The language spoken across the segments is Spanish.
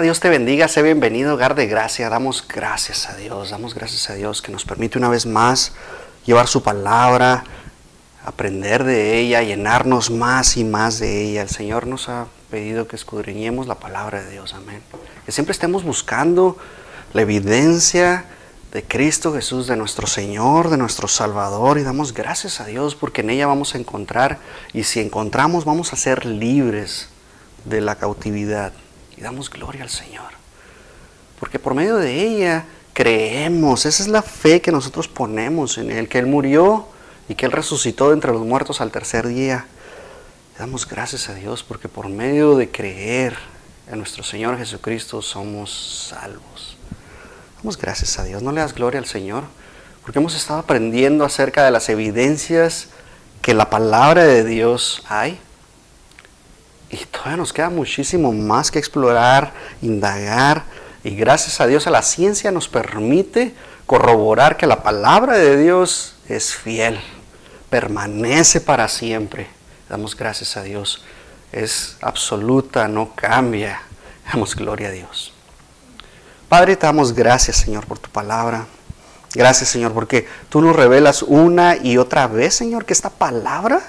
Dios te bendiga, sé bienvenido, hogar de gracia. Damos gracias a Dios, damos gracias a Dios que nos permite una vez más llevar su palabra, aprender de ella, llenarnos más y más de ella. El Señor nos ha pedido que escudriñemos la palabra de Dios, amén. Que siempre estemos buscando la evidencia de Cristo Jesús, de nuestro Señor, de nuestro Salvador, y damos gracias a Dios porque en ella vamos a encontrar, y si encontramos vamos a ser libres de la cautividad. Y damos gloria al Señor. Porque por medio de ella creemos, esa es la fe que nosotros ponemos en Él, que Él murió y que Él resucitó de entre los muertos al tercer día. damos gracias a Dios porque por medio de creer en nuestro Señor Jesucristo somos salvos. Damos gracias a Dios. No le das gloria al Señor. Porque hemos estado aprendiendo acerca de las evidencias que la palabra de Dios hay. Y todavía nos queda muchísimo más que explorar, indagar. Y gracias a Dios a la ciencia nos permite corroborar que la palabra de Dios es fiel, permanece para siempre. Damos gracias a Dios. Es absoluta, no cambia. Damos gloria a Dios. Padre, te damos gracias, Señor, por tu palabra. Gracias, Señor, porque tú nos revelas una y otra vez, Señor, que esta palabra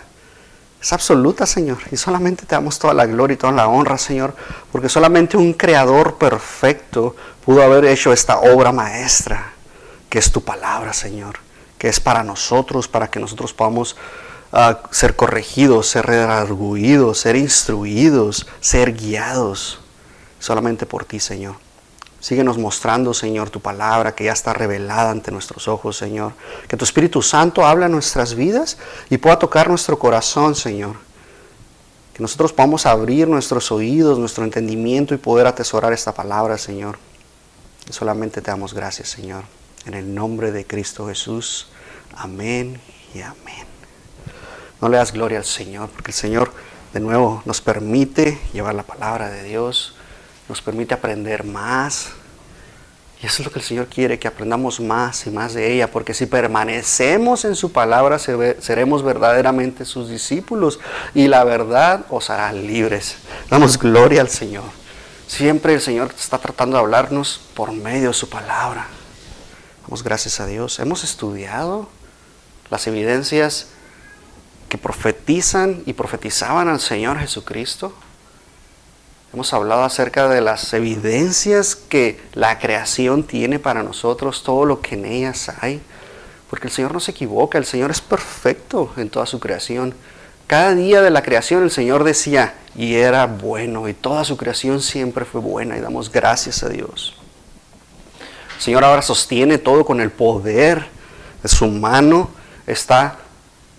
es absoluta, Señor. Y solamente te damos toda la gloria y toda la honra, Señor, porque solamente un creador perfecto pudo haber hecho esta obra maestra, que es tu palabra, Señor, que es para nosotros, para que nosotros podamos ah, ser corregidos, ser redarguidos, ser instruidos, ser guiados, solamente por ti, Señor. Síguenos mostrando, Señor, tu palabra que ya está revelada ante nuestros ojos, Señor. Que tu Espíritu Santo habla en nuestras vidas y pueda tocar nuestro corazón, Señor. Que nosotros podamos abrir nuestros oídos, nuestro entendimiento y poder atesorar esta palabra, Señor. Y solamente te damos gracias, Señor. En el nombre de Cristo Jesús. Amén y amén. No le das gloria al Señor, porque el Señor de nuevo nos permite llevar la palabra de Dios nos permite aprender más. Y eso es lo que el Señor quiere, que aprendamos más y más de ella, porque si permanecemos en su palabra, seremos verdaderamente sus discípulos y la verdad os hará libres. Damos gloria al Señor. Siempre el Señor está tratando de hablarnos por medio de su palabra. Damos gracias a Dios. Hemos estudiado las evidencias que profetizan y profetizaban al Señor Jesucristo. Hemos hablado acerca de las evidencias que la creación tiene para nosotros, todo lo que en ellas hay. Porque el Señor no se equivoca, el Señor es perfecto en toda su creación. Cada día de la creación el Señor decía, y era bueno, y toda su creación siempre fue buena, y damos gracias a Dios. El Señor ahora sostiene todo con el poder de su mano, está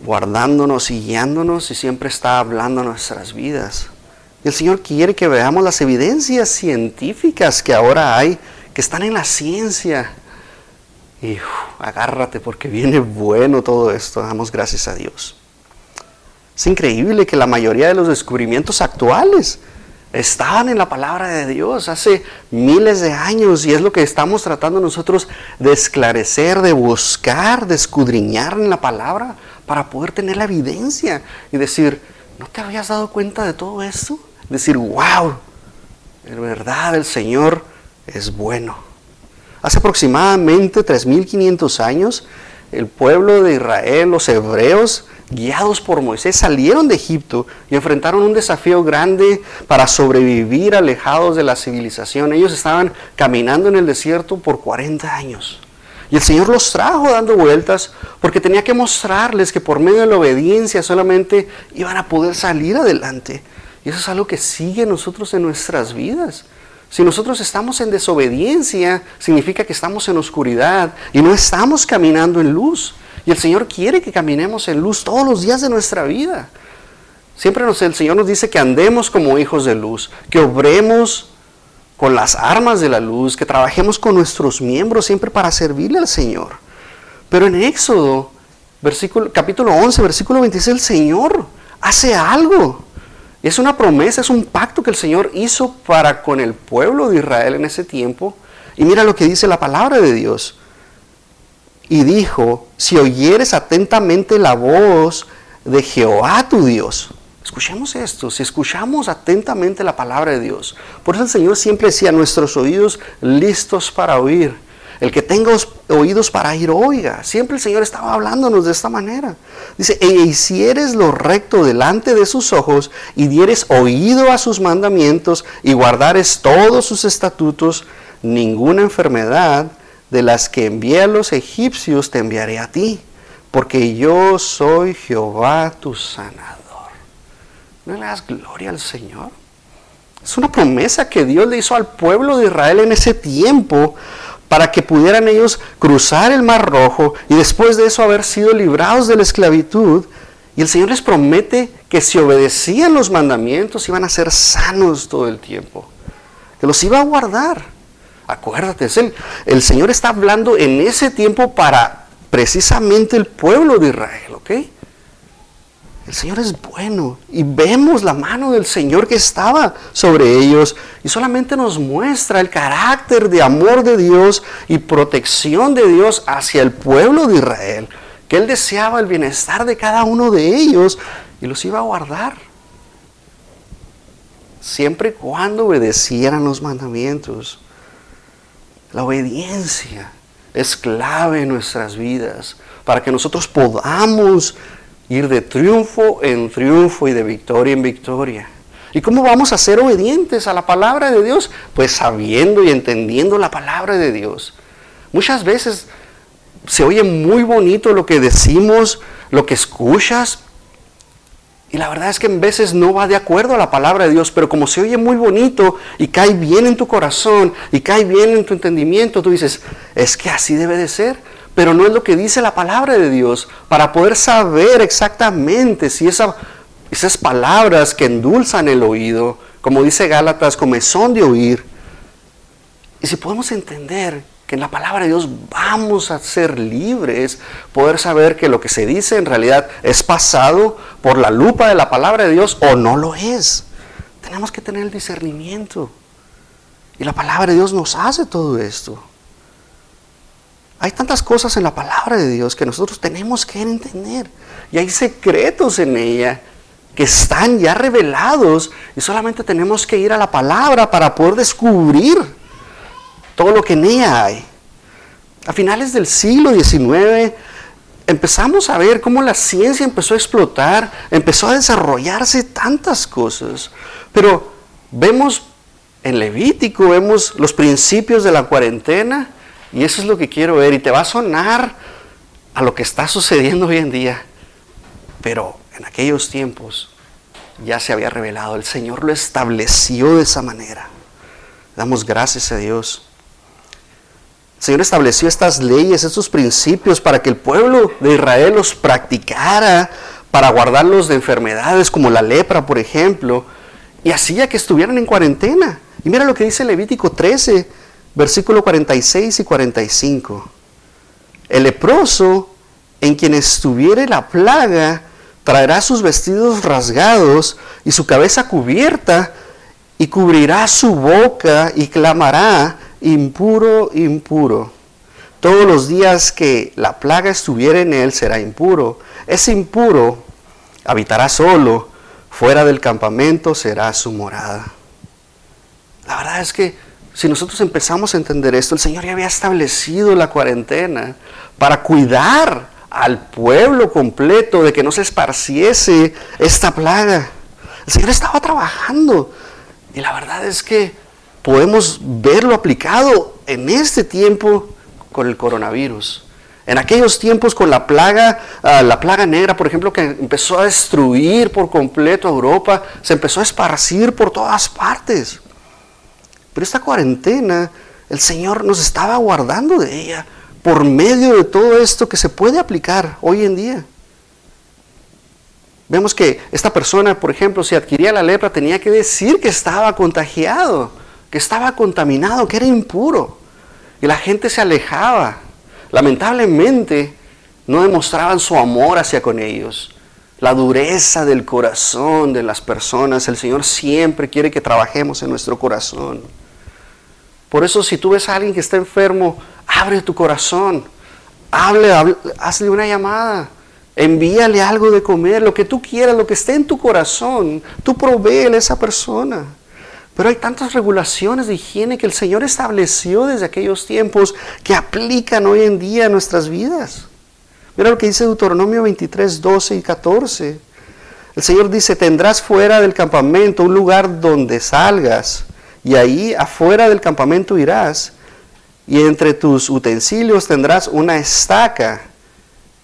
guardándonos y guiándonos y siempre está hablando nuestras vidas. El Señor quiere que veamos las evidencias científicas que ahora hay, que están en la ciencia. Y agárrate porque viene bueno todo esto. Damos gracias a Dios. Es increíble que la mayoría de los descubrimientos actuales estaban en la palabra de Dios hace miles de años y es lo que estamos tratando nosotros de esclarecer, de buscar, de escudriñar en la palabra para poder tener la evidencia y decir, ¿no te habías dado cuenta de todo esto? Decir, wow, en verdad el Señor es bueno. Hace aproximadamente 3.500 años, el pueblo de Israel, los hebreos, guiados por Moisés, salieron de Egipto y enfrentaron un desafío grande para sobrevivir alejados de la civilización. Ellos estaban caminando en el desierto por 40 años. Y el Señor los trajo dando vueltas porque tenía que mostrarles que por medio de la obediencia solamente iban a poder salir adelante. Y eso es algo que sigue nosotros en nuestras vidas. Si nosotros estamos en desobediencia, significa que estamos en oscuridad y no estamos caminando en luz. Y el Señor quiere que caminemos en luz todos los días de nuestra vida. Siempre nos, el Señor nos dice que andemos como hijos de luz, que obremos con las armas de la luz, que trabajemos con nuestros miembros siempre para servirle al Señor. Pero en Éxodo, versículo, capítulo 11, versículo 26, el Señor hace algo. Es una promesa, es un pacto que el Señor hizo para con el pueblo de Israel en ese tiempo. Y mira lo que dice la palabra de Dios. Y dijo, si oyeres atentamente la voz de Jehová tu Dios. Escuchemos esto, si escuchamos atentamente la palabra de Dios. Por eso el Señor siempre decía, nuestros oídos listos para oír. El que tenga oídos para ir, oiga. Siempre el Señor estaba hablándonos de esta manera. Dice, e hicieres lo recto delante de sus ojos y dieres oído a sus mandamientos y guardares todos sus estatutos, ninguna enfermedad de las que envié a los egipcios te enviaré a ti, porque yo soy Jehová tu sanador. ¿No le das gloria al Señor? Es una promesa que Dios le hizo al pueblo de Israel en ese tiempo para que pudieran ellos cruzar el mar rojo y después de eso haber sido librados de la esclavitud. Y el Señor les promete que si obedecían los mandamientos iban a ser sanos todo el tiempo, que los iba a guardar. Acuérdate, el, el Señor está hablando en ese tiempo para precisamente el pueblo de Israel, ¿ok? El Señor es bueno y vemos la mano del Señor que estaba sobre ellos y solamente nos muestra el carácter de amor de Dios y protección de Dios hacia el pueblo de Israel, que Él deseaba el bienestar de cada uno de ellos y los iba a guardar, siempre y cuando obedecieran los mandamientos. La obediencia es clave en nuestras vidas para que nosotros podamos ir de triunfo en triunfo y de victoria en victoria. ¿Y cómo vamos a ser obedientes a la palabra de Dios? Pues sabiendo y entendiendo la palabra de Dios. Muchas veces se oye muy bonito lo que decimos, lo que escuchas, y la verdad es que en veces no va de acuerdo a la palabra de Dios, pero como se oye muy bonito y cae bien en tu corazón y cae bien en tu entendimiento, tú dices, es que así debe de ser pero no es lo que dice la palabra de Dios, para poder saber exactamente si esas palabras que endulzan el oído, como dice Gálatas, como son de oír, y si podemos entender que en la palabra de Dios vamos a ser libres, poder saber que lo que se dice en realidad es pasado por la lupa de la palabra de Dios o no lo es. Tenemos que tener el discernimiento. Y la palabra de Dios nos hace todo esto. Hay tantas cosas en la palabra de Dios que nosotros tenemos que entender. Y hay secretos en ella que están ya revelados y solamente tenemos que ir a la palabra para poder descubrir todo lo que en ella hay. A finales del siglo XIX empezamos a ver cómo la ciencia empezó a explotar, empezó a desarrollarse tantas cosas. Pero vemos en Levítico, vemos los principios de la cuarentena, y eso es lo que quiero ver. Y te va a sonar a lo que está sucediendo hoy en día. Pero en aquellos tiempos ya se había revelado. El Señor lo estableció de esa manera. Damos gracias a Dios. El Señor estableció estas leyes, estos principios para que el pueblo de Israel los practicara, para guardarlos de enfermedades como la lepra, por ejemplo, y hacía que estuvieran en cuarentena. Y mira lo que dice Levítico 13, versículo 46 y 45. El leproso en quien estuviere la plaga traerá sus vestidos rasgados y su cabeza cubierta y cubrirá su boca y clamará, impuro, impuro. Todos los días que la plaga estuviere en él será impuro. Ese impuro habitará solo, fuera del campamento será su morada. La verdad es que si nosotros empezamos a entender esto, el Señor ya había establecido la cuarentena para cuidar al pueblo completo de que no se esparciese esta plaga. El Señor estaba trabajando y la verdad es que podemos verlo aplicado en este tiempo con el coronavirus. En aquellos tiempos con la plaga, ah, la plaga negra, por ejemplo, que empezó a destruir por completo Europa, se empezó a esparcir por todas partes. Pero esta cuarentena, el Señor nos estaba guardando de ella por medio de todo esto que se puede aplicar hoy en día. Vemos que esta persona, por ejemplo, si adquiría la lepra, tenía que decir que estaba contagiado, que estaba contaminado, que era impuro. Y la gente se alejaba. Lamentablemente, no demostraban su amor hacia con ellos. La dureza del corazón de las personas. El Señor siempre quiere que trabajemos en nuestro corazón. Por eso si tú ves a alguien que está enfermo, abre tu corazón, hable, hazle una llamada, Envíale algo de comer, lo que tú quieras, lo que esté en tu corazón, tú proveele a esa persona. Pero hay tantas regulaciones de higiene que el Señor estableció desde aquellos tiempos que aplican hoy en día a nuestras vidas. Mira lo que dice Deuteronomio 23, 12 y 14. El Señor dice, tendrás fuera del campamento un lugar donde salgas, y ahí afuera del campamento irás, y entre tus utensilios tendrás una estaca,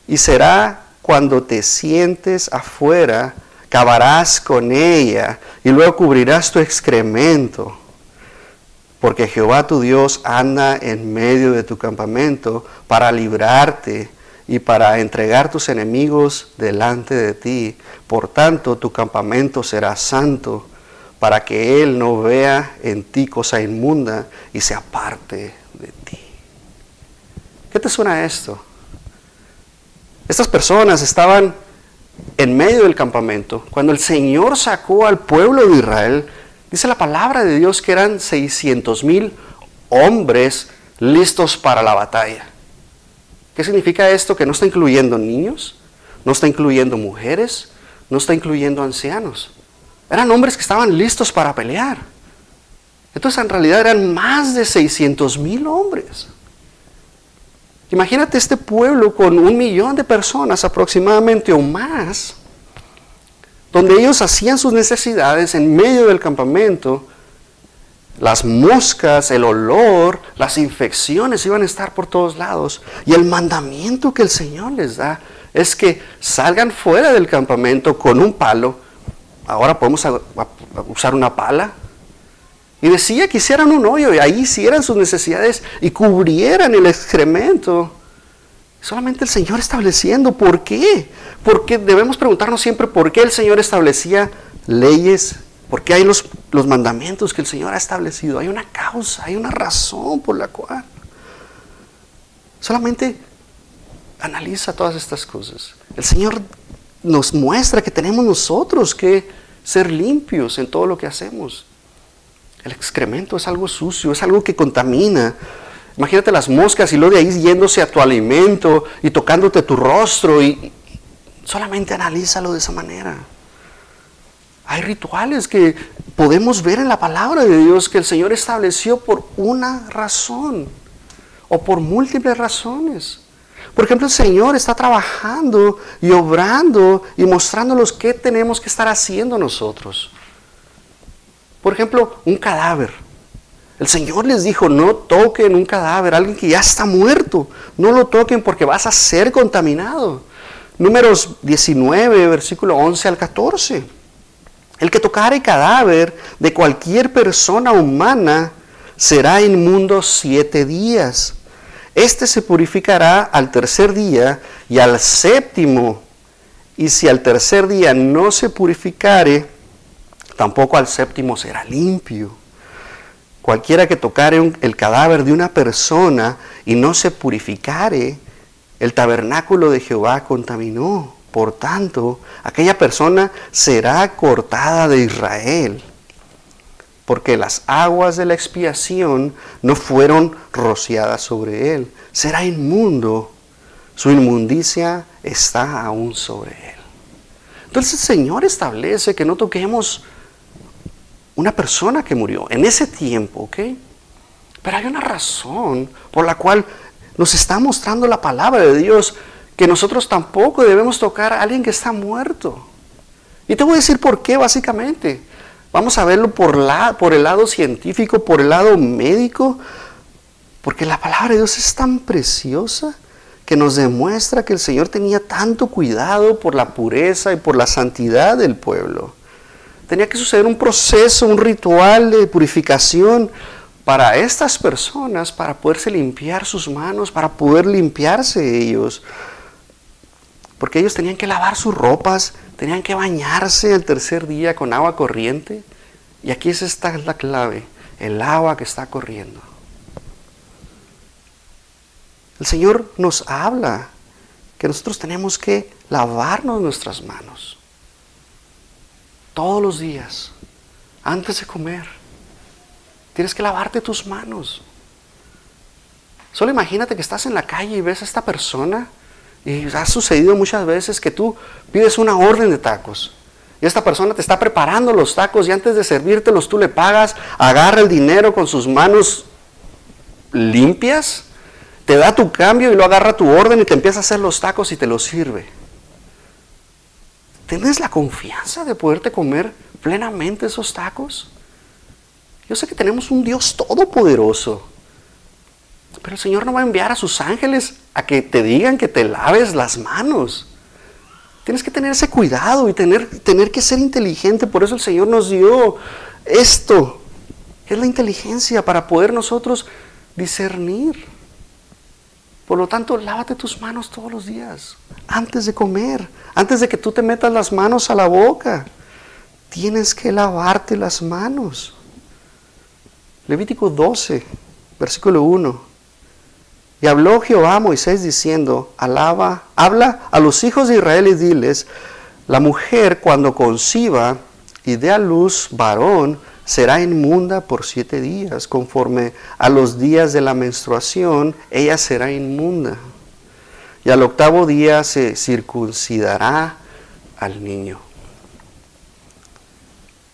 y será cuando te sientes afuera, cavarás con ella, y luego cubrirás tu excremento, porque Jehová tu Dios anda en medio de tu campamento para librarte y para entregar tus enemigos delante de ti. Por tanto, tu campamento será santo, para que Él no vea en ti cosa inmunda y se aparte de ti. ¿Qué te suena esto? Estas personas estaban en medio del campamento. Cuando el Señor sacó al pueblo de Israel, dice la palabra de Dios que eran 600 mil hombres listos para la batalla. ¿Qué significa esto? Que no está incluyendo niños, no está incluyendo mujeres, no está incluyendo ancianos. Eran hombres que estaban listos para pelear. Entonces en realidad eran más de 600 mil hombres. Imagínate este pueblo con un millón de personas aproximadamente o más, donde ellos hacían sus necesidades en medio del campamento las moscas, el olor, las infecciones iban a estar por todos lados. Y el mandamiento que el Señor les da es que salgan fuera del campamento con un palo. Ahora podemos usar una pala. Y decía que hicieran un hoyo y ahí hicieran sus necesidades y cubrieran el excremento. Solamente el Señor estableciendo. ¿Por qué? Porque debemos preguntarnos siempre por qué el Señor establecía leyes porque hay los, los mandamientos que el Señor ha establecido. Hay una causa, hay una razón por la cual. Solamente analiza todas estas cosas. El Señor nos muestra que tenemos nosotros que ser limpios en todo lo que hacemos. El excremento es algo sucio, es algo que contamina. Imagínate las moscas y luego de ahí yéndose a tu alimento y tocándote tu rostro y solamente analízalo de esa manera. Hay rituales que podemos ver en la palabra de Dios que el Señor estableció por una razón o por múltiples razones. Por ejemplo, el Señor está trabajando y obrando y mostrándonos qué tenemos que estar haciendo nosotros. Por ejemplo, un cadáver. El Señor les dijo, no toquen un cadáver, alguien que ya está muerto. No lo toquen porque vas a ser contaminado. Números 19, versículo 11 al 14. El que tocare cadáver de cualquier persona humana será inmundo siete días. Este se purificará al tercer día y al séptimo. Y si al tercer día no se purificare, tampoco al séptimo será limpio. Cualquiera que tocare el cadáver de una persona y no se purificare, el tabernáculo de Jehová contaminó. Por tanto, aquella persona será cortada de Israel, porque las aguas de la expiación no fueron rociadas sobre él. Será inmundo, su inmundicia está aún sobre él. Entonces el Señor establece que no toquemos una persona que murió en ese tiempo, ¿ok? Pero hay una razón por la cual nos está mostrando la palabra de Dios que nosotros tampoco debemos tocar a alguien que está muerto. Y te voy a decir por qué, básicamente. Vamos a verlo por, la, por el lado científico, por el lado médico, porque la palabra de Dios es tan preciosa que nos demuestra que el Señor tenía tanto cuidado por la pureza y por la santidad del pueblo. Tenía que suceder un proceso, un ritual de purificación para estas personas, para poderse limpiar sus manos, para poder limpiarse ellos porque ellos tenían que lavar sus ropas, tenían que bañarse el tercer día con agua corriente. Y aquí es esta la clave, el agua que está corriendo. El Señor nos habla que nosotros tenemos que lavarnos nuestras manos todos los días, antes de comer. Tienes que lavarte tus manos. Solo imagínate que estás en la calle y ves a esta persona Y ha sucedido muchas veces que tú pides una orden de tacos. Y esta persona te está preparando los tacos y antes de servírtelos tú le pagas, agarra el dinero con sus manos limpias, te da tu cambio y lo agarra tu orden y te empieza a hacer los tacos y te los sirve. ¿Tienes la confianza de poderte comer plenamente esos tacos? Yo sé que tenemos un Dios todopoderoso, pero el Señor no va a enviar a sus ángeles a que te digan que te laves las manos. Tienes que tener ese cuidado y tener, tener que ser inteligente. Por eso el Señor nos dio esto, es la inteligencia para poder nosotros discernir. Por lo tanto, lávate tus manos todos los días, antes de comer, antes de que tú te metas las manos a la boca. Tienes que lavarte las manos. Levítico 12, versículo 1. Y habló Jehová a Moisés diciendo, alaba, habla a los hijos de Israel y diles, la mujer cuando conciba y dé a luz varón, será inmunda por siete días, conforme a los días de la menstruación, ella será inmunda. Y al octavo día se circuncidará al niño.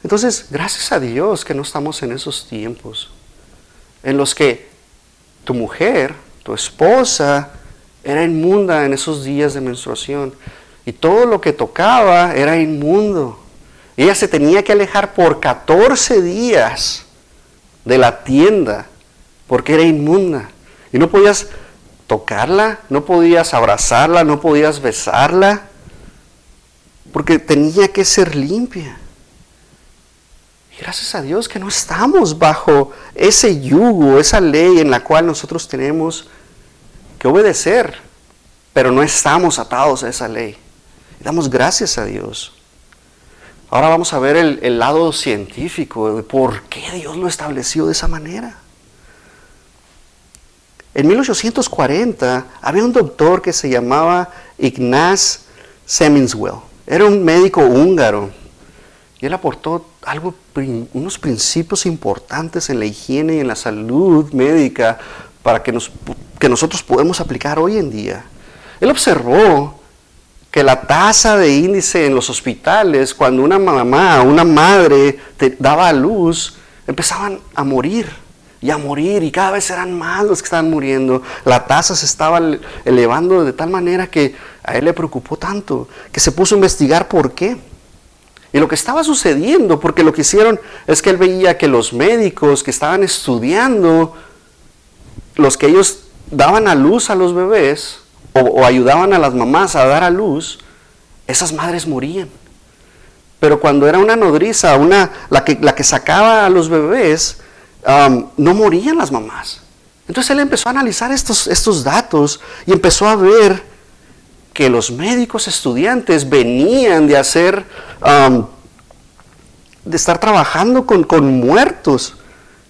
Entonces, gracias a Dios que no estamos en esos tiempos en los que tu mujer tu esposa era inmunda en esos días de menstruación y todo lo que tocaba era inmundo. Ella se tenía que alejar por 14 días de la tienda porque era inmunda. Y no podías tocarla, no podías abrazarla, no podías besarla, porque tenía que ser limpia. Y gracias a Dios que no estamos bajo ese yugo, esa ley en la cual nosotros tenemos que obedecer, pero no estamos atados a esa ley. Damos gracias a Dios. Ahora vamos a ver el, lado científico de por qué Dios lo estableció de esa manera. En 1840 había un doctor que se llamaba Ignaz Seminswell. Era un médico húngaro y él aportó algo, unos principios importantes en la higiene y en la salud médica para que, nos, que nosotros podemos aplicar hoy en día. Él observó que la tasa de índice en los hospitales, cuando una mamá, una madre daba a luz, empezaban a morir y a morir y cada vez eran más los que estaban muriendo. La tasa se estaba elevando de tal manera que a él le preocupó tanto que se puso a investigar por qué. Y lo que estaba sucediendo, porque lo que hicieron es que él veía que los médicos que estaban estudiando los que ellos daban a luz a los bebés o, ayudaban a las mamás a dar a luz, esas madres morían. Pero cuando era una nodriza, una, la, que, la que sacaba a los bebés, um, no morían las mamás. Entonces él empezó a analizar estos, estos datos y empezó a ver que los médicos estudiantes venían de hacer, um, de estar trabajando con, con muertos.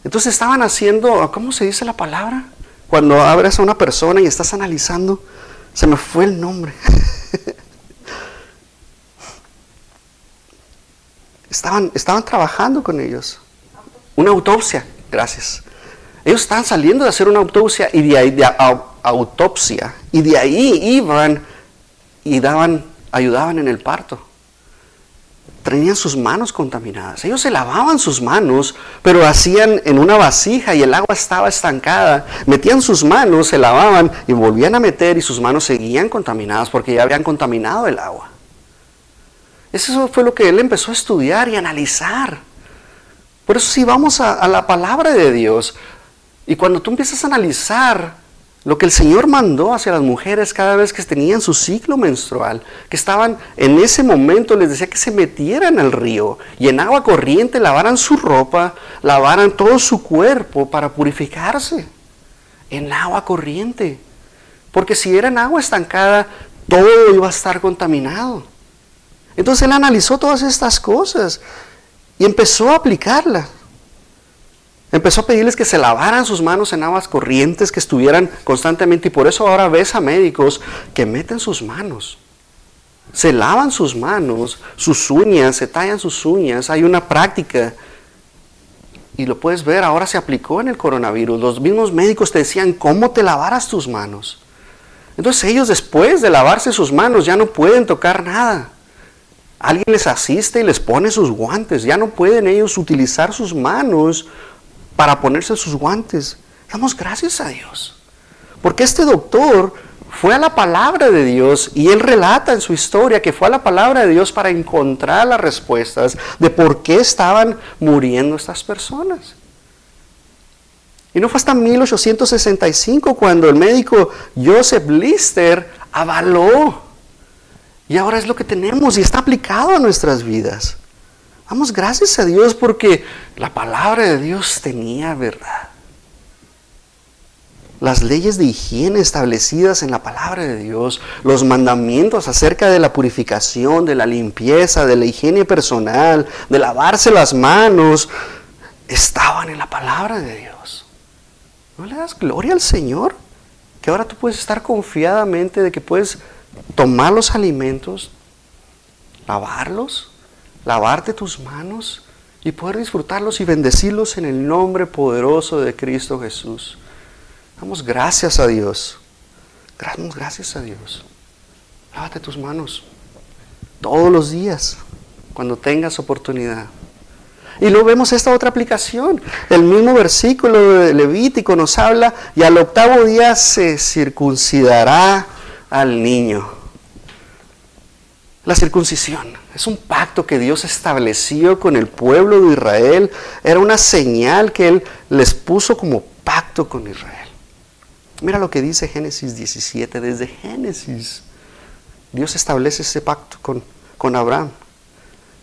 Entonces estaban haciendo, ¿cómo se dice la palabra? Cuando abres a una persona y estás analizando, se me fue el nombre. estaban, estaban trabajando con ellos. Una autopsia, gracias. Ellos estaban saliendo de hacer una autopsia y de ahí, de autopsia, y de ahí iban y daban, ayudaban en el parto tenían sus manos contaminadas. Ellos se lavaban sus manos, pero hacían en una vasija y el agua estaba estancada. Metían sus manos, se lavaban y volvían a meter y sus manos seguían contaminadas porque ya habían contaminado el agua. Eso fue lo que él empezó a estudiar y analizar. Por eso si vamos a, a la palabra de Dios y cuando tú empiezas a analizar lo que el Señor mandó hacia las mujeres cada vez que tenían su ciclo menstrual, que estaban en ese momento, les decía que se metieran al río y en agua corriente lavaran su ropa, lavaran todo su cuerpo para purificarse. En agua corriente. Porque si era en agua estancada, todo iba a estar contaminado. Entonces él analizó todas estas cosas y empezó a aplicarlas. Empezó a pedirles que se lavaran sus manos en aguas corrientes, que estuvieran constantemente. Y por eso ahora ves a médicos que meten sus manos. Se lavan sus manos, sus uñas, se tallan sus uñas. Hay una práctica. Y lo puedes ver, ahora se aplicó en el coronavirus. Los mismos médicos te decían cómo te lavaras tus manos. Entonces ellos después de lavarse sus manos ya no pueden tocar nada. Alguien les asiste y les pone sus guantes. Ya no pueden ellos utilizar sus manos para ponerse sus guantes. Damos gracias a Dios. Porque este doctor fue a la palabra de Dios y él relata en su historia que fue a la palabra de Dios para encontrar las respuestas de por qué estaban muriendo estas personas. Y no fue hasta 1865 cuando el médico Joseph Lister avaló. Y ahora es lo que tenemos y está aplicado a nuestras vidas. Damos gracias a Dios porque la palabra de Dios tenía verdad. Las leyes de higiene establecidas en la palabra de Dios, los mandamientos acerca de la purificación, de la limpieza, de la higiene personal, de lavarse las manos, estaban en la palabra de Dios. ¿No le das gloria al Señor? Que ahora tú puedes estar confiadamente de que puedes tomar los alimentos, lavarlos, lavarte tus manos y poder disfrutarlos y bendecirlos en el nombre poderoso de Cristo Jesús. Damos gracias a Dios. Damos gracias a Dios. Lávate tus manos todos los días, cuando tengas oportunidad. Y luego vemos esta otra aplicación. El mismo versículo de Levítico nos habla, y al octavo día se circuncidará al niño. La circuncisión es un pacto que Dios estableció con el pueblo de Israel. Era una señal que Él les puso como pacto con Israel. Mira lo que dice Génesis 17. Desde Génesis, Dios establece ese pacto con, con Abraham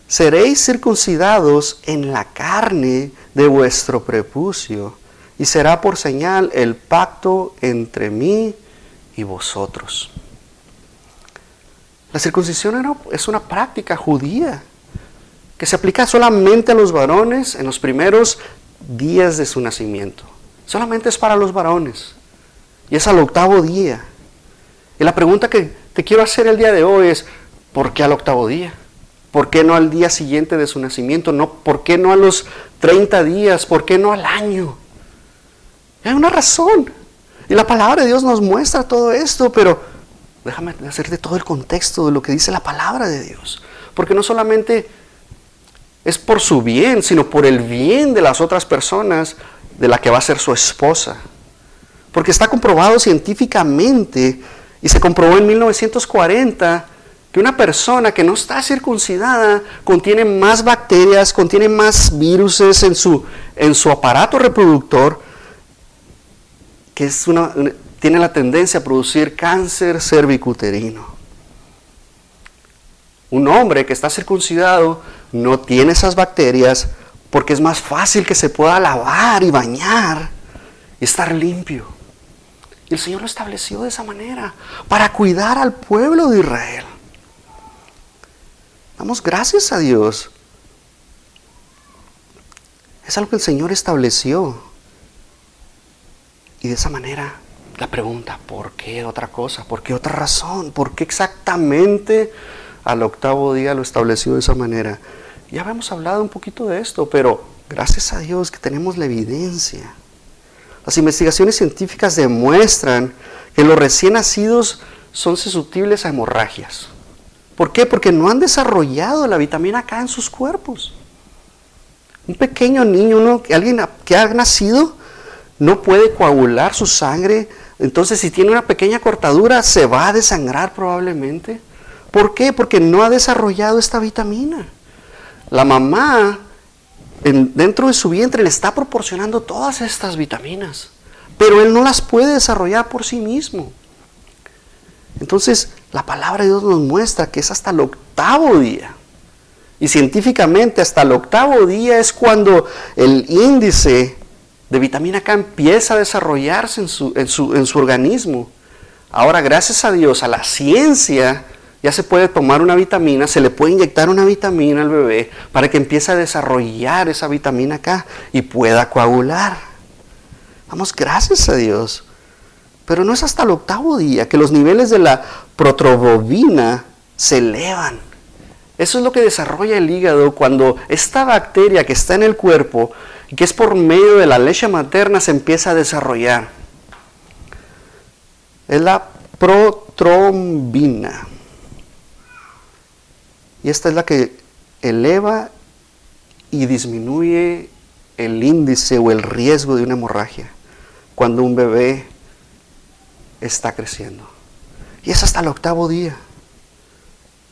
seréis circuncidados en la carne de vuestro prepucio, y será por señal el pacto entre mí y vosotros. La circuncisión es una práctica judía que se aplica solamente a los varones en los primeros días de su nacimiento. Solamente es para los varones. Y es al octavo día. Y la pregunta que te quiero hacer el día de hoy es, ¿por qué al octavo día? ¿Por qué no al día siguiente de su nacimiento? No, ¿Por qué no a los 30 días? ¿Por qué no al año? Hay una razón. Y la palabra de Dios nos muestra todo esto, pero déjame hacerte todo el contexto de lo que dice la palabra de Dios. Porque no solamente es por su bien, sino por el bien de las otras personas de la que va a ser su esposa. Porque está comprobado científicamente y se comprobó en 1940 que una persona que no está circuncidada contiene más bacterias, contiene más virus en su, en su aparato reproductor, que es una, tiene la tendencia a producir cáncer cervicuterino. Un hombre que está circuncidado no tiene esas bacterias porque es más fácil que se pueda lavar y bañar y estar limpio. Y el Señor lo estableció de esa manera para cuidar al pueblo de Israel. Damos gracias a Dios. Es algo que el Señor estableció. Y de esa manera la pregunta, ¿por qué otra cosa? ¿Por qué otra razón? ¿Por qué exactamente al octavo día lo estableció de esa manera? Ya habíamos hablado un poquito de esto, pero gracias a Dios que tenemos la evidencia. Las investigaciones científicas demuestran que los recién nacidos son susceptibles a hemorragias. ¿Por qué? Porque no han desarrollado la vitamina K en sus cuerpos. Un pequeño niño, alguien que ha nacido, no puede coagular su sangre. Entonces, si tiene una pequeña cortadura, se va a desangrar probablemente. ¿Por qué? Porque no ha desarrollado esta vitamina. La mamá, dentro de su vientre, le está proporcionando todas estas vitaminas, pero él no las puede desarrollar por sí mismo. Entonces, la palabra de Dios nos muestra que es hasta el octavo día. Y científicamente hasta el octavo día es cuando el índice de vitamina K empieza a desarrollarse en su, en su, en su organismo. Ahora, gracias a Dios, a la ciencia, ya se puede tomar una vitamina, se le puede inyectar una vitamina al bebé para que empiece a desarrollar esa vitamina K y pueda coagular. Vamos, gracias a Dios. Pero no es hasta el octavo día que los niveles de la protrobobina se elevan. Eso es lo que desarrolla el hígado cuando esta bacteria que está en el cuerpo, que es por medio de la leche materna, se empieza a desarrollar. Es la protrombina. Y esta es la que eleva y disminuye el índice o el riesgo de una hemorragia cuando un bebé está creciendo. Y es hasta el octavo día.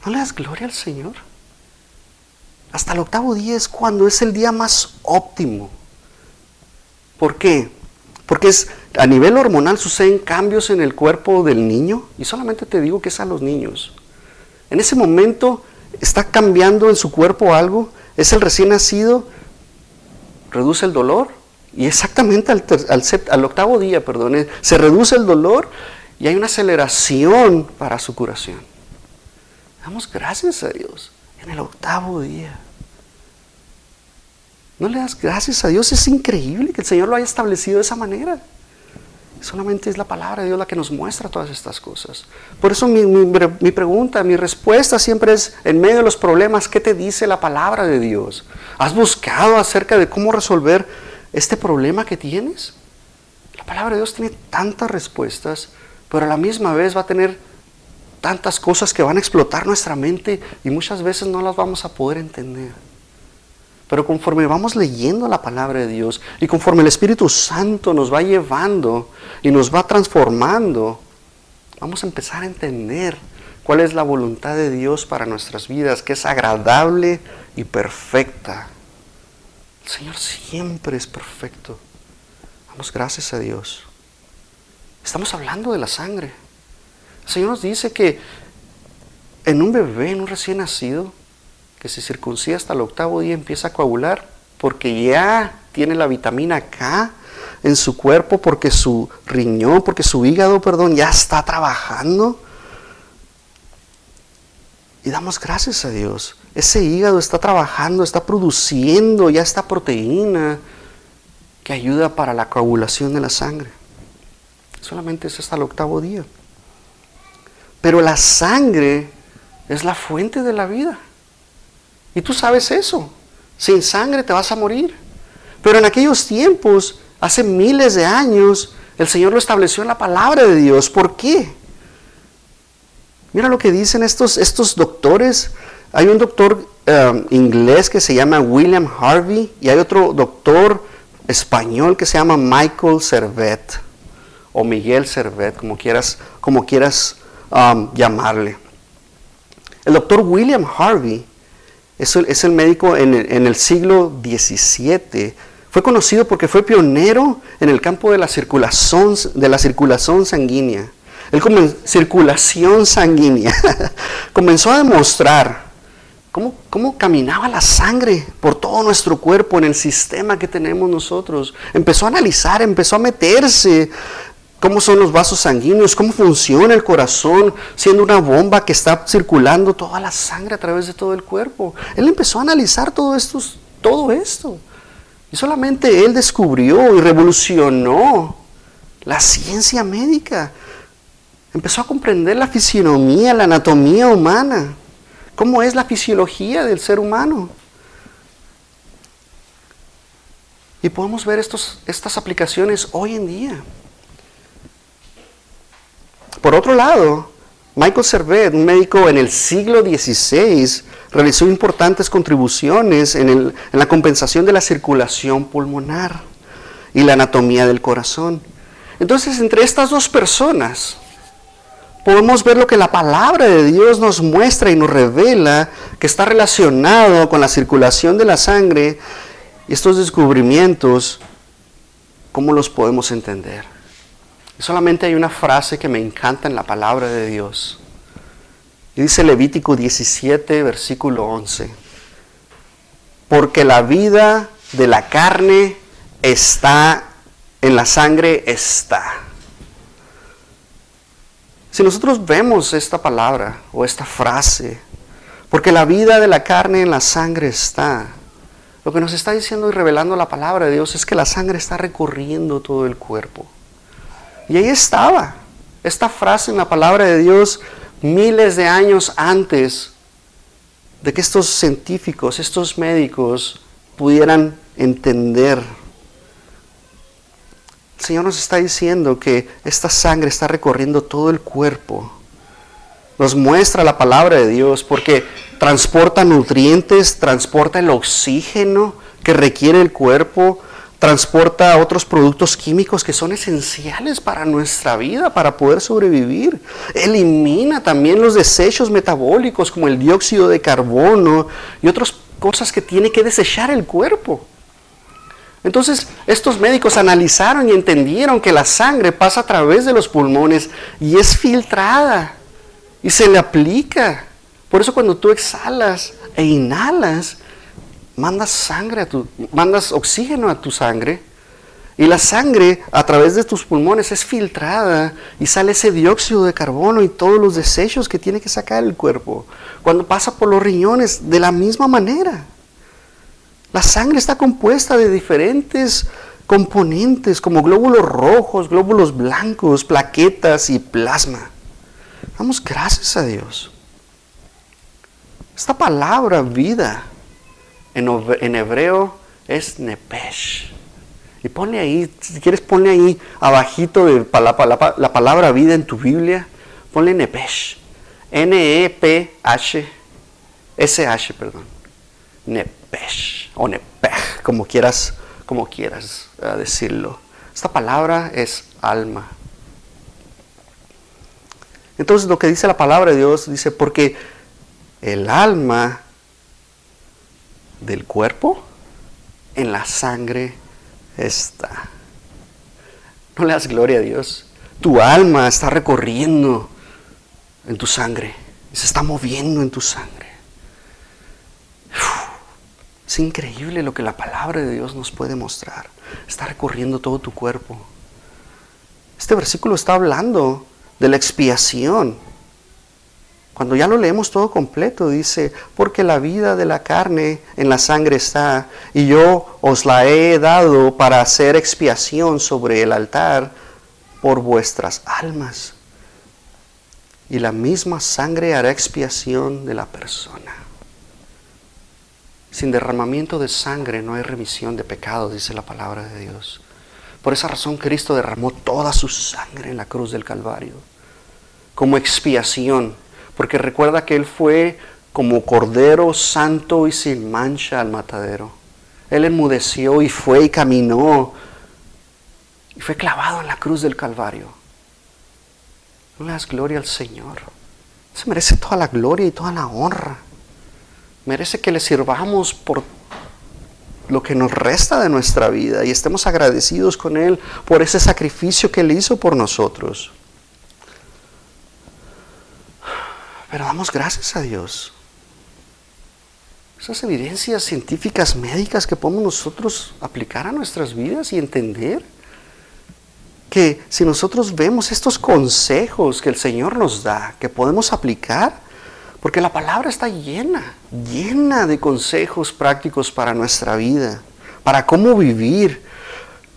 ¿No le das gloria al Señor? Hasta el octavo día es cuando es el día más óptimo. ¿Por qué? Porque es, a nivel hormonal suceden cambios en el cuerpo del niño, y solamente te digo que es a los niños. En ese momento está cambiando en su cuerpo algo, es el recién nacido, reduce el dolor, y exactamente al, octavo día, perdón, se reduce el dolor y hay una aceleración para su curación. Damos gracias a Dios en el octavo día. No le das gracias a Dios, es increíble que el Señor lo haya establecido de esa manera. Solamente es la palabra de Dios la que nos muestra todas estas cosas. Por eso mi, mi, pregunta, mi respuesta siempre es, en medio de los problemas, ¿qué te dice la palabra de Dios? ¿Has buscado acerca de cómo resolver este problema que tienes? La palabra de Dios tiene tantas respuestas, pero a la misma vez va a tener tantas cosas que van a explotar nuestra mente y muchas veces no las vamos a poder entender. Pero conforme vamos leyendo la palabra de Dios y conforme el Espíritu Santo nos va llevando y nos va transformando, vamos a empezar a entender cuál es la voluntad de Dios para nuestras vidas, que es agradable y perfecta. El Señor siempre es perfecto. Damos gracias a Dios. Estamos hablando de la sangre. El Señor nos dice que en un bebé, en un recién nacido, que se circuncida hasta el octavo día empieza a coagular porque ya tiene la vitamina K en su cuerpo, porque su riñón, porque su hígado, perdón, ya está trabajando. Y damos gracias a Dios. Ese hígado está trabajando, está produciendo ya esta proteína que ayuda para la coagulación de la sangre. Solamente es hasta el octavo día. Pero la sangre es la fuente de la vida. Y tú sabes eso. Sin sangre te vas a morir. Pero en aquellos tiempos, hace miles de años, el Señor lo estableció en la palabra de Dios. ¿Por qué? Mira lo que dicen estos, estos doctores. Hay un doctor um, inglés que se llama William Harvey y hay otro doctor español que se llama Michael Servet o Miguel Servet, como quieras, como quieras um, llamarle. El doctor William Harvey es el, médico en el, siglo XVII. Fue conocido porque fue pionero en el campo de la circulación, de la circulación sanguínea. Él circulación sanguínea. comenzó a demostrar cómo, cómo caminaba la sangre por todo nuestro cuerpo en el sistema que tenemos nosotros. Empezó a analizar, empezó a meterse cómo son los vasos sanguíneos, cómo funciona el corazón, siendo una bomba que está circulando toda la sangre a través de todo el cuerpo. Él empezó a analizar todo esto, todo esto. Y solamente él descubrió y revolucionó la ciencia médica. Empezó a comprender la fisionomía, la anatomía humana, cómo es la fisiología del ser humano. Y podemos ver estos, estas aplicaciones hoy en día. Por otro lado, Michael Servet, un médico en el siglo XVI, realizó importantes contribuciones en, la compensación de la circulación pulmonar y la anatomía del corazón. Entonces, entre estas dos personas, podemos ver lo que la palabra de Dios nos muestra y nos revela que está relacionado con la circulación de la sangre y estos descubrimientos, ¿cómo los podemos entender? Solamente hay una frase que me encanta en la palabra de Dios. Y dice Levítico 17, versículo 11. Porque la vida de la carne está, en la sangre está. Si nosotros vemos esta palabra o esta frase, porque la vida de la carne en la sangre está, lo que nos está diciendo y revelando la palabra de Dios es que la sangre está recorriendo todo el cuerpo. Y ahí estaba esta frase en la palabra de Dios miles de años antes de que estos científicos, estos médicos pudieran entender El Señor nos está diciendo que esta sangre está recorriendo todo el cuerpo. Nos muestra la palabra de Dios porque transporta nutrientes, transporta el oxígeno que requiere el cuerpo, transporta otros productos químicos que son esenciales para nuestra vida, para poder sobrevivir. Elimina también los desechos metabólicos como el dióxido de carbono y otras cosas que tiene que desechar el cuerpo. Entonces, estos médicos analizaron y entendieron que la sangre pasa a través de los pulmones y es filtrada y se le aplica. Por eso cuando tú exhalas e inhalas, mandas sangre a tu, mandas oxígeno a tu sangre y la sangre a través de tus pulmones es filtrada y sale ese dióxido de carbono y todos los desechos que tiene que sacar el cuerpo. Cuando pasa por los riñones, de la misma manera. La sangre está compuesta de diferentes componentes como glóbulos rojos, glóbulos blancos, plaquetas y plasma. Damos gracias a Dios. Esta palabra vida en, hebreo es nepesh. Y ponle ahí, si quieres ponle ahí abajito de la, la palabra vida en tu Biblia, ponle nepesh. N-E-P-H, S-H, perdón. Nepesh o nepej, como quieras, como quieras uh, decirlo. Esta palabra es alma. Entonces lo que dice la palabra de Dios dice, porque el alma del cuerpo en la sangre está. No le das gloria a Dios. Tu alma está recorriendo en tu sangre. Se está moviendo en tu sangre. Es increíble lo que la palabra de Dios nos puede mostrar. Está recorriendo todo tu cuerpo. Este versículo está hablando de la expiación cuando ya lo leemos todo completo, dice, porque la vida de la carne en la sangre está, y yo os la he dado para hacer expiación sobre el altar por vuestras almas. Y la misma sangre hará expiación de la persona. Sin derramamiento de sangre no hay remisión de pecados, dice la palabra de Dios. Por esa razón Cristo derramó toda su sangre en la cruz del Calvario, como expiación porque recuerda que Él fue como cordero santo y sin mancha al matadero. Él enmudeció y fue y caminó y fue clavado en la cruz del Calvario. No le das gloria al Señor. Se merece toda la gloria y toda la honra. Merece que le sirvamos por lo que nos resta de nuestra vida y estemos agradecidos con Él por ese sacrificio que Él hizo por nosotros. Pero damos gracias a Dios. Esas evidencias científicas, médicas que podemos nosotros aplicar a nuestras vidas y entender que si nosotros vemos estos consejos que el Señor nos da, que podemos aplicar, porque la palabra está llena, llena de consejos prácticos para nuestra vida, para cómo vivir.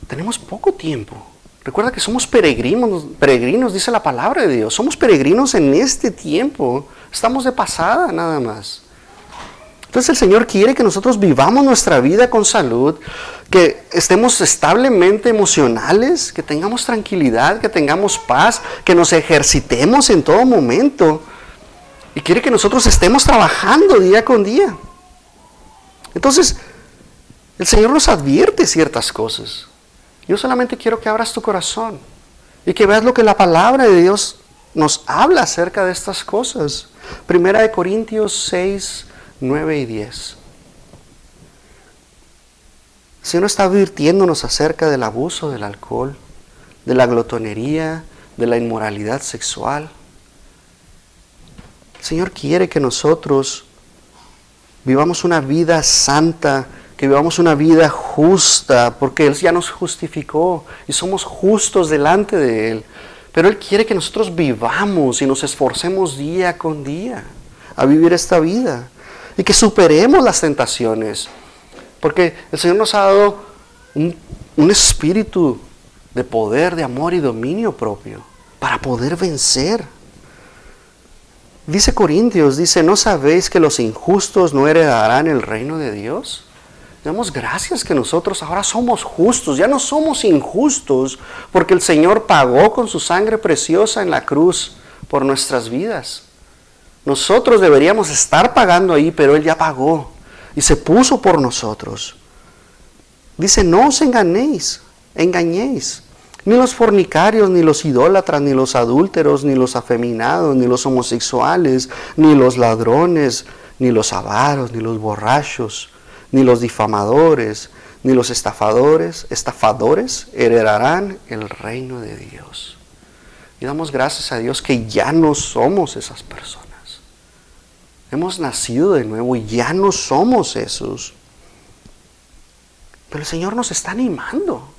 Tenemos poco tiempo, Recuerda que somos peregrinos, peregrinos, dice la palabra de Dios. Somos peregrinos en este tiempo. Estamos de pasada nada más. Entonces el Señor quiere que nosotros vivamos nuestra vida con salud, que estemos establemente emocionales, que tengamos tranquilidad, que tengamos paz, que nos ejercitemos en todo momento. Y quiere que nosotros estemos trabajando día con día. Entonces, el Señor nos advierte ciertas cosas. Yo solamente quiero que abras tu corazón y que veas lo que la palabra de Dios nos habla acerca de estas cosas. Primera de Corintios 6, 9 y 10. El Señor está advirtiéndonos acerca del abuso del alcohol, de la glotonería, de la inmoralidad sexual. Señor quiere que nosotros vivamos una vida santa que vivamos una vida justa, porque Él ya nos justificó y somos justos delante de Él. Pero Él quiere que nosotros vivamos y nos esforcemos día con día a vivir esta vida y que superemos las tentaciones, porque el Señor nos ha dado un, un espíritu de poder, de amor y dominio propio para poder vencer. Dice Corintios, dice, ¿no sabéis que los injustos no heredarán el reino de Dios? Demos gracias que nosotros ahora somos justos, ya no somos injustos, porque el Señor pagó con su sangre preciosa en la cruz por nuestras vidas. Nosotros deberíamos estar pagando ahí, pero Él ya pagó y se puso por nosotros. Dice, no os engañéis, engañéis. Ni los fornicarios, ni los idólatras, ni los adúlteros, ni los afeminados, ni los homosexuales, ni los ladrones, ni los avaros, ni los borrachos, ni los difamadores, ni los estafadores, estafadores heredarán el reino de Dios. Y damos gracias a Dios que ya no somos esas personas. Hemos nacido de nuevo y ya no somos esos. Pero el Señor nos está animando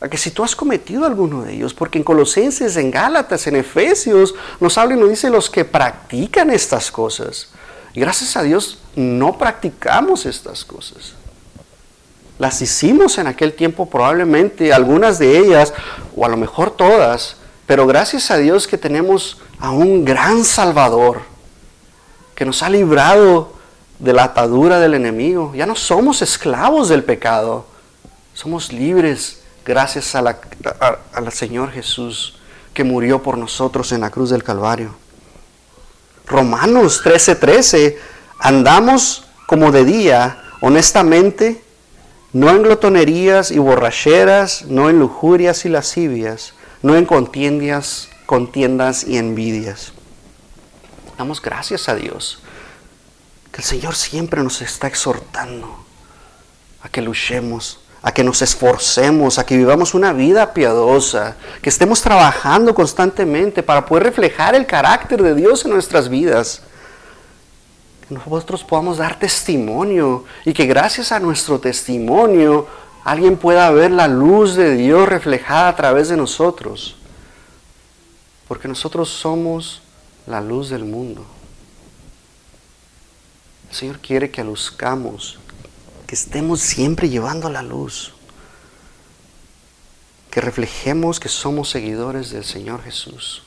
a que si tú has cometido alguno de ellos, porque en Colosenses, en Gálatas, en Efesios, nos habla y nos dice los que practican estas cosas. Gracias a Dios no practicamos estas cosas. Las hicimos en aquel tiempo probablemente, algunas de ellas, o a lo mejor todas, pero gracias a Dios que tenemos a un gran Salvador, que nos ha librado de la atadura del enemigo. Ya no somos esclavos del pecado, somos libres gracias al a, Señor Jesús que murió por nosotros en la cruz del Calvario. Romanos 13:13, andamos como de día, honestamente, no en glotonerías y borracheras, no en lujurias y lascivias, no en contiendas, contiendas y envidias. Damos gracias a Dios que el Señor siempre nos está exhortando a que luchemos, a que nos esforcemos, a que vivamos una vida piadosa, que estemos trabajando constantemente para poder reflejar el carácter de Dios en nuestras vidas. Que nosotros podamos dar testimonio y que gracias a nuestro testimonio alguien pueda ver la luz de Dios reflejada a través de nosotros. Porque nosotros somos la luz del mundo. El Señor quiere que luzcamos que estemos siempre llevando la luz, que reflejemos que somos seguidores del Señor Jesús.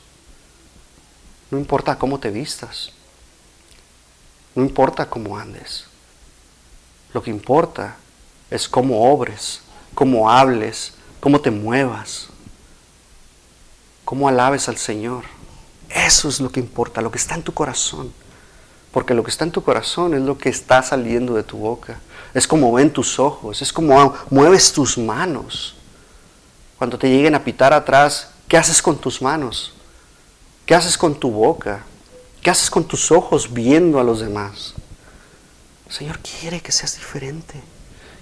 No importa cómo te vistas, no importa cómo andes, lo que importa es cómo obres, cómo hables, cómo te muevas, cómo alabes al Señor. Eso es lo que importa, lo que está en tu corazón. Porque lo que está en tu corazón es lo que está saliendo de tu boca es como ven tus ojos, es como mueves tus manos. Cuando te lleguen a pitar atrás, ¿qué haces con tus manos? ¿Qué haces con tu boca? ¿Qué haces con tus ojos viendo a los demás? El Señor quiere que seas diferente.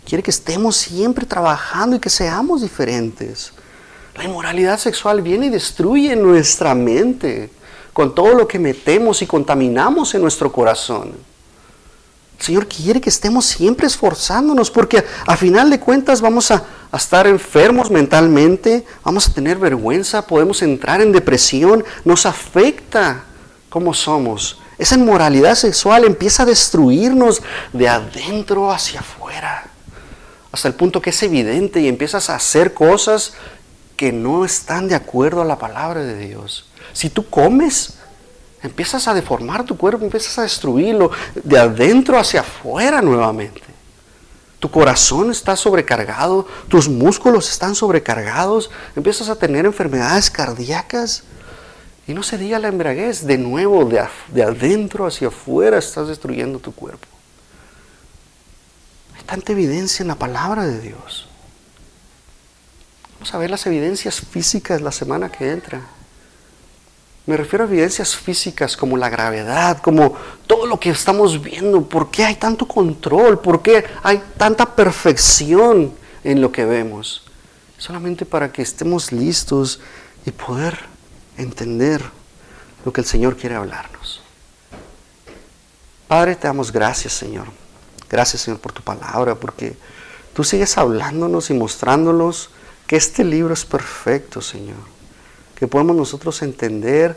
Quiere que estemos siempre trabajando y que seamos diferentes. La inmoralidad sexual viene y destruye nuestra mente con todo lo que metemos y contaminamos en nuestro corazón. Señor quiere que estemos siempre esforzándonos porque a final de cuentas vamos a, estar enfermos mentalmente, vamos a tener vergüenza, podemos entrar en depresión, nos afecta cómo somos. Esa inmoralidad sexual empieza a destruirnos de adentro hacia afuera, hasta el punto que es evidente y empiezas a hacer cosas que no están de acuerdo a la palabra de Dios. Si tú comes, Empiezas a deformar tu cuerpo, empiezas a destruirlo de adentro hacia afuera nuevamente. Tu corazón está sobrecargado, tus músculos están sobrecargados, empiezas a tener enfermedades cardíacas. Y no se diga la embriaguez, de nuevo, de, de adentro hacia afuera estás destruyendo tu cuerpo. Hay tanta evidencia en la palabra de Dios. Vamos a ver las evidencias físicas la semana que entra. Me refiero a evidencias físicas como la gravedad, como todo lo que estamos viendo. ¿Por qué hay tanto control? ¿Por qué hay tanta perfección en lo que vemos? Solamente para que estemos listos y poder entender lo que el Señor quiere hablarnos. Padre, te damos gracias, Señor. Gracias, Señor, por tu palabra, porque tú sigues hablándonos y mostrándonos que este libro es perfecto, Señor que podemos nosotros entender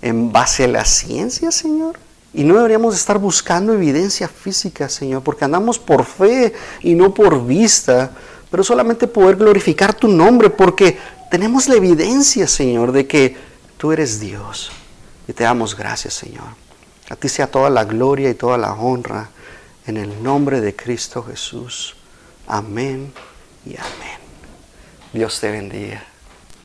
en base a la ciencia, Señor. Y no deberíamos estar buscando evidencia física, Señor, porque andamos por fe y no por vista, pero solamente poder glorificar tu nombre, porque tenemos la evidencia, Señor, de que tú eres Dios. Y te damos gracias, Señor. A ti sea toda la gloria y toda la honra En el nombre de Cristo Jesús. Amén y amén. Dios te bendiga.